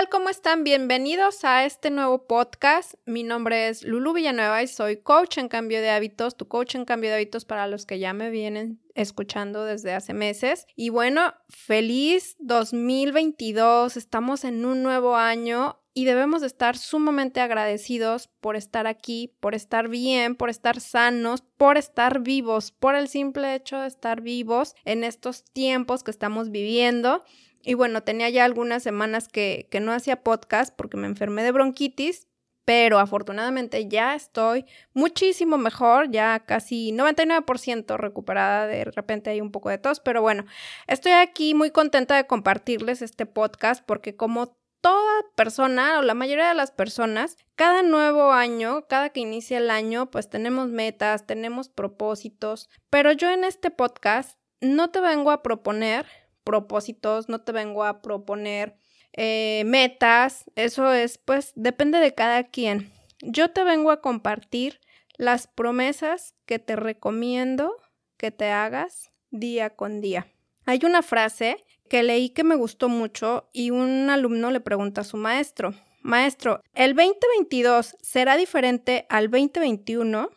tal? ¿Cómo están? Bienvenidos a este nuevo podcast. Mi nombre es Lulu Villanueva y soy coach en cambio de hábitos, tu coach en cambio de hábitos para los que ya me vienen escuchando desde hace meses. Y bueno, feliz 2022. Estamos en un nuevo año y debemos de estar sumamente agradecidos por estar aquí, por estar bien, por estar sanos, por estar vivos, por el simple hecho de estar vivos en estos tiempos que estamos viviendo. Y bueno, tenía ya algunas semanas que, que no hacía podcast porque me enfermé de bronquitis, pero afortunadamente ya estoy muchísimo mejor, ya casi 99% recuperada, de repente hay un poco de tos, pero bueno, estoy aquí muy contenta de compartirles este podcast porque como toda persona o la mayoría de las personas, cada nuevo año, cada que inicia el año, pues tenemos metas, tenemos propósitos, pero yo en este podcast no te vengo a proponer propósitos, no te vengo a proponer eh, metas, eso es, pues depende de cada quien. Yo te vengo a compartir las promesas que te recomiendo que te hagas día con día. Hay una frase que leí que me gustó mucho y un alumno le pregunta a su maestro, maestro, ¿el 2022 será diferente al 2021?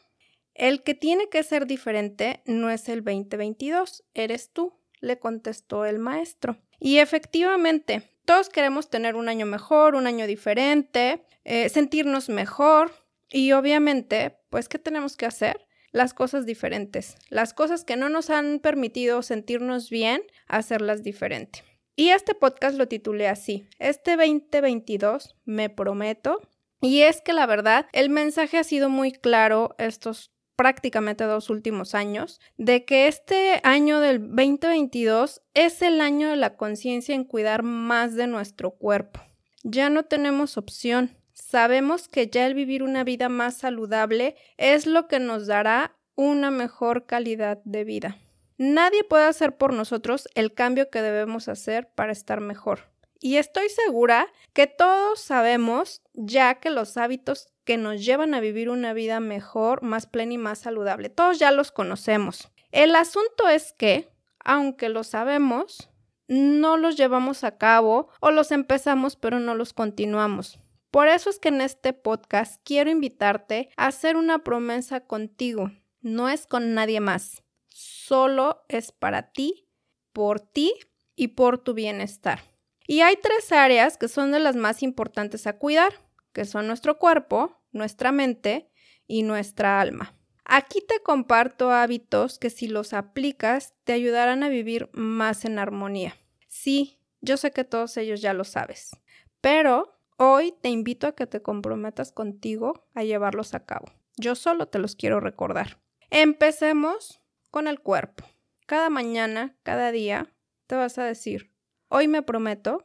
El que tiene que ser diferente no es el 2022, eres tú le contestó el maestro. Y efectivamente, todos queremos tener un año mejor, un año diferente, eh, sentirnos mejor y obviamente, pues, ¿qué tenemos que hacer? Las cosas diferentes, las cosas que no nos han permitido sentirnos bien, hacerlas diferente. Y este podcast lo titulé así, este 2022 me prometo. Y es que la verdad, el mensaje ha sido muy claro estos prácticamente dos últimos años, de que este año del 2022 es el año de la conciencia en cuidar más de nuestro cuerpo. Ya no tenemos opción. Sabemos que ya el vivir una vida más saludable es lo que nos dará una mejor calidad de vida. Nadie puede hacer por nosotros el cambio que debemos hacer para estar mejor. Y estoy segura que todos sabemos ya que los hábitos que nos llevan a vivir una vida mejor, más plena y más saludable. Todos ya los conocemos. El asunto es que, aunque lo sabemos, no los llevamos a cabo o los empezamos pero no los continuamos. Por eso es que en este podcast quiero invitarte a hacer una promesa contigo. No es con nadie más. Solo es para ti, por ti y por tu bienestar. Y hay tres áreas que son de las más importantes a cuidar que son nuestro cuerpo, nuestra mente y nuestra alma. Aquí te comparto hábitos que si los aplicas te ayudarán a vivir más en armonía. Sí, yo sé que todos ellos ya lo sabes, pero hoy te invito a que te comprometas contigo a llevarlos a cabo. Yo solo te los quiero recordar. Empecemos con el cuerpo. Cada mañana, cada día, te vas a decir, hoy me prometo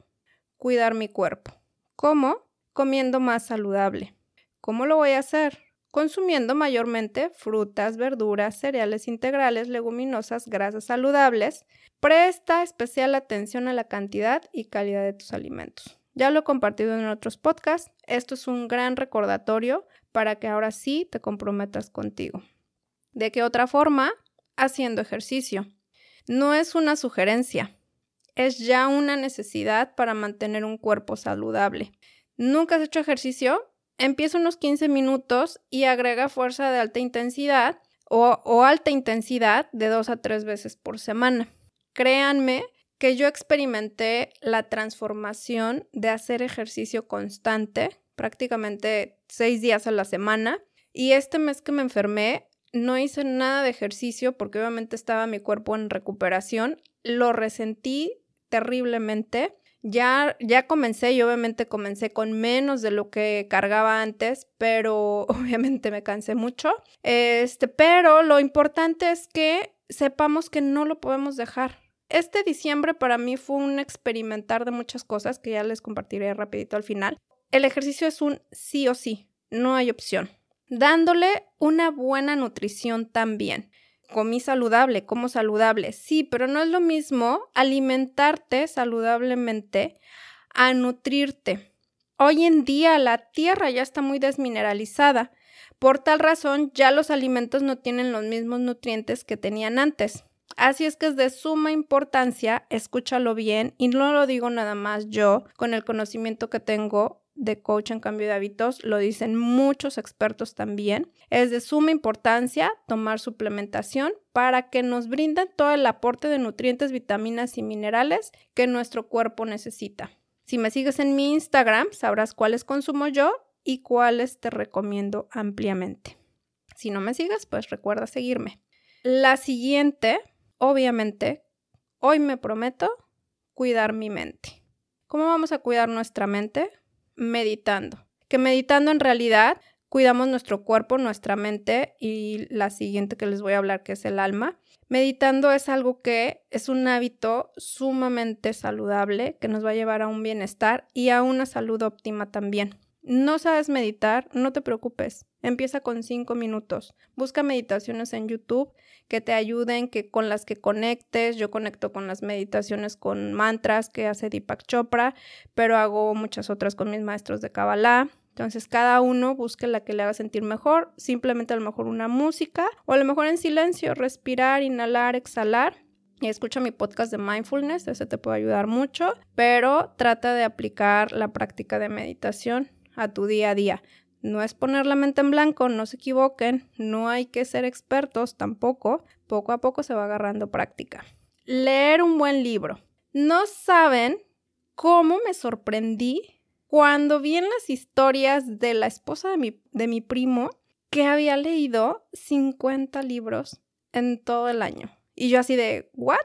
cuidar mi cuerpo. ¿Cómo? Comiendo más saludable. ¿Cómo lo voy a hacer? Consumiendo mayormente frutas, verduras, cereales integrales, leguminosas, grasas saludables. Presta especial atención a la cantidad y calidad de tus alimentos. Ya lo he compartido en otros podcasts. Esto es un gran recordatorio para que ahora sí te comprometas contigo. ¿De qué otra forma? Haciendo ejercicio. No es una sugerencia, es ya una necesidad para mantener un cuerpo saludable. ¿Nunca has hecho ejercicio? Empieza unos 15 minutos y agrega fuerza de alta intensidad o, alta intensidad de dos a tres veces por semana. Créanme que yo experimenté la transformación de hacer ejercicio constante, prácticamente seis días a la semana, y este mes que me enfermé no hice nada de ejercicio porque obviamente estaba mi cuerpo en recuperación, lo resentí terriblemente ya, ya comencé y obviamente comencé con menos de lo que cargaba antes, pero obviamente me cansé mucho. Este, pero lo importante es que sepamos que no lo podemos dejar. Este diciembre para mí fue un experimentar de muchas cosas que ya les compartiré rapidito al final. El ejercicio es un sí o sí, no hay opción. Dándole una buena nutrición también comí saludable, como saludable. Sí, pero no es lo mismo alimentarte saludablemente a nutrirte. Hoy en día la tierra ya está muy desmineralizada. Por tal razón, ya los alimentos no tienen los mismos nutrientes que tenían antes. Así es que es de suma importancia, escúchalo bien, y no lo digo nada más yo, con el conocimiento que tengo de coach en cambio de hábitos, lo dicen muchos expertos también, es de suma importancia tomar suplementación para que nos brinden todo el aporte de nutrientes, vitaminas y minerales que nuestro cuerpo necesita. Si me sigues en mi Instagram, sabrás cuáles consumo yo y cuáles te recomiendo ampliamente. Si no me sigues, pues recuerda seguirme. La siguiente, obviamente, hoy me prometo cuidar mi mente. ¿Cómo vamos a cuidar nuestra mente? Meditando. Que meditando en realidad cuidamos nuestro cuerpo, nuestra mente y la siguiente que les voy a hablar que es el alma. Meditando es algo que es un hábito sumamente saludable que nos va a llevar a un bienestar y a una salud óptima también. No sabes meditar, no te preocupes. Empieza con cinco minutos. Busca meditaciones en YouTube que te ayuden, que con las que conectes. Yo conecto con las meditaciones con mantras que hace Deepak Chopra, pero hago muchas otras con mis maestros de Kabbalah. Entonces, cada uno busque la que le haga sentir mejor, simplemente a lo mejor una música o a lo mejor en silencio, respirar, inhalar, exhalar. Y escucha mi podcast de mindfulness, ese te puede ayudar mucho, pero trata de aplicar la práctica de meditación a tu día a día. No es poner la mente en blanco, no se equivoquen, no hay que ser expertos tampoco, poco a poco se va agarrando práctica. Leer un buen libro. No saben cómo me sorprendí cuando vi en las historias de la esposa de mi, de mi primo que había leído 50 libros en todo el año. Y yo así de, ¿what?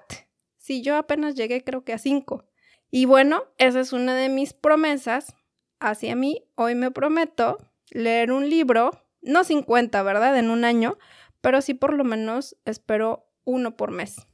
Si yo apenas llegué creo que a 5. Y bueno, esa es una de mis promesas hacia mí, hoy me prometo leer un libro, no 50, ¿verdad? En un año, pero sí por lo menos espero uno por mes.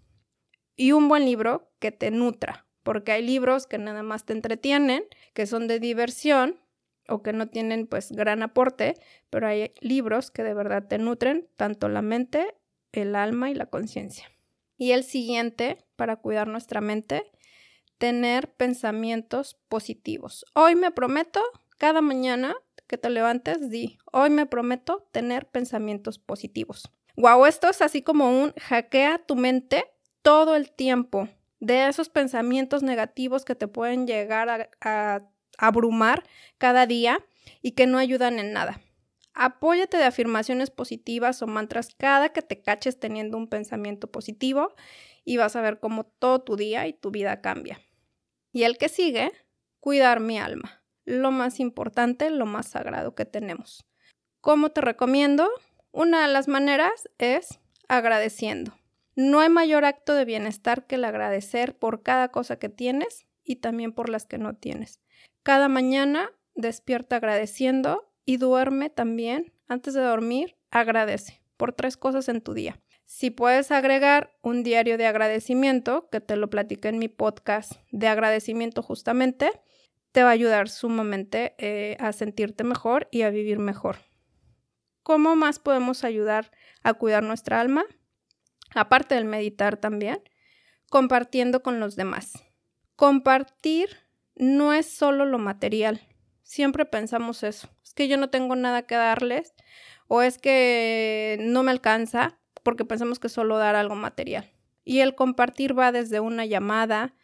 Y un buen libro que te nutra, porque hay libros que nada más te entretienen, que son de diversión o que no tienen pues gran aporte, pero hay libros que de verdad te nutren tanto la mente, el alma y la conciencia. Y el siguiente, para cuidar nuestra mente, tener pensamientos positivos. Hoy me prometo, cada mañana que te levantes, di, hoy me prometo tener pensamientos positivos. Wow, esto es así como un hackea tu mente todo el tiempo de esos pensamientos negativos que te pueden llegar a, a abrumar cada día y que no ayudan en nada. Apóyate de afirmaciones positivas o mantras cada que te caches teniendo un pensamiento positivo y vas a ver cómo todo tu día y tu vida cambia. Y el que sigue, cuidar mi alma, lo más importante, lo más sagrado que tenemos. ¿Cómo te recomiendo? Una de las maneras es agradeciendo. No hay mayor acto de bienestar que el agradecer por cada cosa que tienes y también por las que no tienes. Cada mañana despierta agradeciendo y duerme también. Antes de dormir, agradece por tres cosas en tu día. Si puedes agregar un diario de agradecimiento, que te lo platiqué en mi podcast de agradecimiento justamente, te va a ayudar sumamente eh, a sentirte mejor y a vivir mejor. ¿Cómo más podemos ayudar a cuidar nuestra alma? Aparte del meditar también, compartiendo con los demás. Compartir no es solo lo material. Siempre pensamos eso. Es que yo no tengo nada que darles o es que no me alcanza porque pensamos que solo dar algo material. Y el compartir va desde una llamada,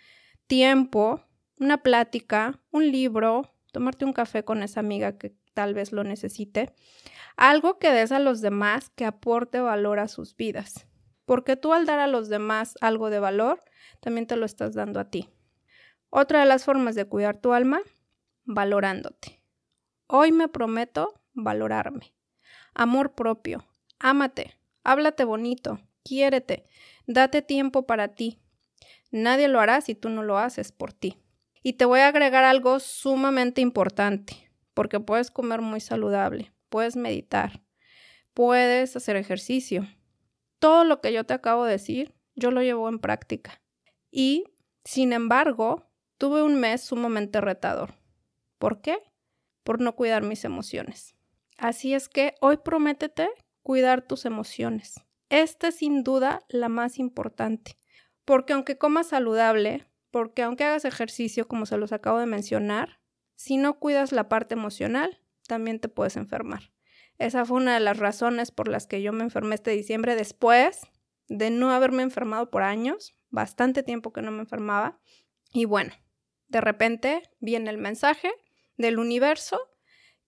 tiempo, una plática, un libro, tomarte un café con esa amiga que tal vez lo necesite, algo que des a los demás que aporte valor a sus vidas. Porque tú al dar a los demás algo de valor, también te lo estás dando a ti. Otra de las formas de cuidar tu alma, valorándote. Hoy me prometo valorarme. Amor propio. Ámate. Háblate bonito, quiérete, date tiempo para ti. Nadie lo hará si tú no lo haces por ti. Y te voy a agregar algo sumamente importante, porque puedes comer muy saludable, puedes meditar, puedes hacer ejercicio. Todo lo que yo te acabo de decir, yo lo llevo en práctica. Y, sin embargo, tuve un mes sumamente retador. ¿Por qué? Por no cuidar mis emociones. Así es que hoy prométete cuidar tus emociones. Esta es sin duda la más importante, porque aunque comas saludable, porque aunque hagas ejercicio, como se los acabo de mencionar, si no cuidas la parte emocional, también te puedes enfermar. Esa fue una de las razones por las que yo me enfermé este diciembre. Después de no haberme enfermado por años, bastante tiempo que no me enfermaba. Y bueno, de repente viene el mensaje del universo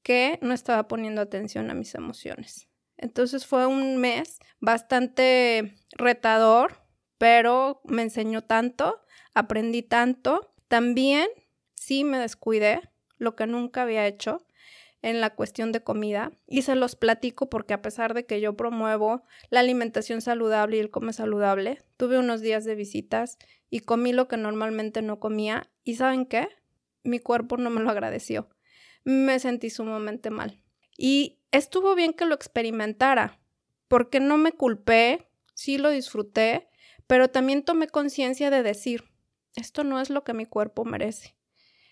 que no estaba poniendo atención a mis emociones. Entonces fue un mes bastante retador, pero me enseñó tanto, aprendí tanto. También sí me descuidé, lo que nunca había hecho en la cuestión de comida y se los platico porque a pesar de que yo promuevo la alimentación saludable y el come saludable, tuve unos días de visitas y comí lo que normalmente no comía y ¿saben qué? Mi cuerpo no me lo agradeció. Me sentí sumamente mal. Y estuvo bien que lo experimentara porque no me culpé, sí lo disfruté, pero también tomé conciencia de decir, esto no es lo que mi cuerpo merece.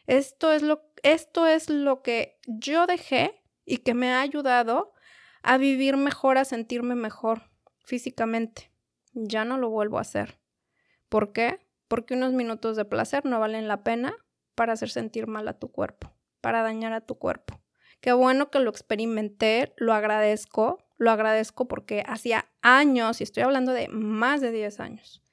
Esto es lo, esto es lo que yo dejé y que me ha ayudado a vivir mejor, a sentirme mejor físicamente. Ya no lo vuelvo a hacer. ¿Por qué? Porque unos minutos de placer no valen la pena para hacer sentir mal a tu cuerpo, para dañar a tu cuerpo. Qué bueno que lo experimenté, lo agradezco, lo agradezco porque hacía años, y estoy hablando de más de 10 años,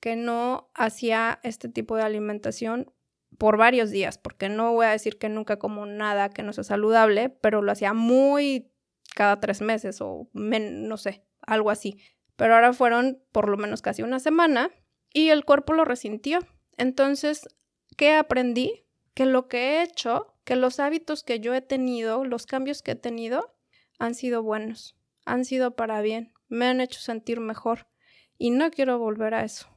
que no hacía este tipo de alimentación por varios días, porque no voy a decir que nunca como nada que no sea saludable, pero lo hacía muy cada tres meses o no sé, algo así. Pero ahora fueron por lo menos casi una semana y el cuerpo lo resintió. Entonces, ¿qué aprendí? Que lo que he hecho, que los hábitos que yo he tenido, los cambios que he tenido, han sido buenos, han sido para bien, me han hecho sentir mejor y no quiero volver a eso.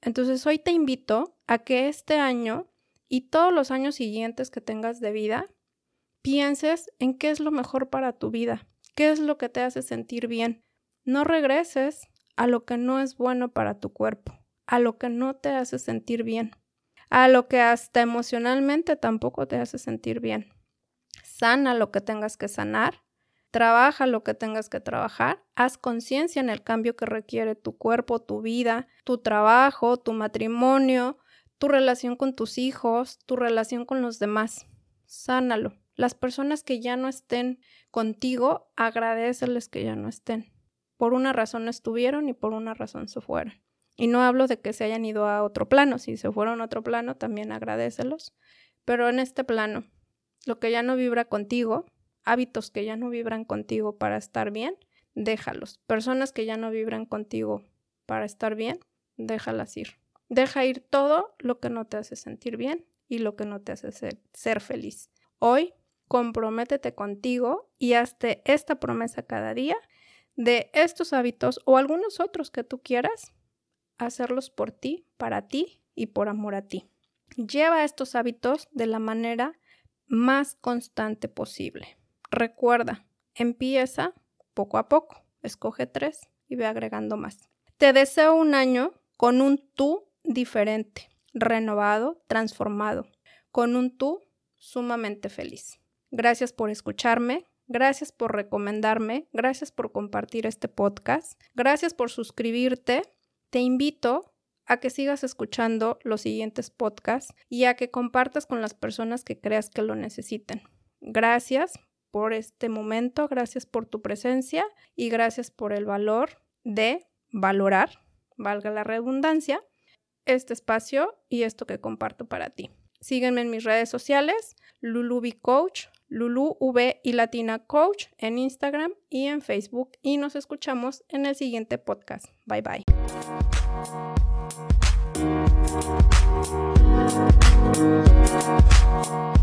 Entonces, hoy te invito a que este año y todos los años siguientes que tengas de vida, pienses en qué es lo mejor para tu vida, qué es lo que te hace sentir bien. No regreses a lo que no es bueno para tu cuerpo, a lo que no te hace sentir bien, a lo que hasta emocionalmente tampoco te hace sentir bien. Sana lo que tengas que sanar, trabaja lo que tengas que trabajar, haz conciencia en el cambio que requiere tu cuerpo, tu vida, tu trabajo, tu matrimonio, tu relación con tus hijos, tu relación con los demás. Sánalo. Las personas que ya no estén contigo, agradeceles que ya no estén. Por una razón estuvieron y por una razón se fueron. Y no hablo de que se hayan ido a otro plano. Si se fueron a otro plano, también agradecelos. Pero en este plano, lo que ya no vibra contigo, hábitos que ya no vibran contigo para estar bien, déjalos. Personas que ya no vibran contigo para estar bien, déjalas ir. Deja ir todo lo que no te hace sentir bien y lo que no te hace ser, feliz. Hoy, comprométete contigo y hazte esta promesa cada día de estos hábitos o algunos otros que tú quieras, hacerlos por ti, para ti y por amor a ti. Lleva estos hábitos de la manera más constante posible. Recuerda, empieza poco a poco, escoge tres y ve agregando más. Te deseo un año con un tú diferente, renovado, transformado, con un tú sumamente feliz. Gracias por escucharme, gracias por recomendarme, gracias por compartir este podcast, gracias por suscribirte. Te invito a que sigas escuchando los siguientes podcasts y a que compartas con las personas que creas que lo necesiten. Gracias por este momento, gracias por tu presencia y gracias por el valor de valorar, valga la redundancia, este espacio y esto que comparto para ti. Sígueme en mis redes sociales, LulubiCoach, Lulu V y Latina Coach en Instagram y en Facebook y nos escuchamos en el siguiente podcast. Bye bye. Thank you.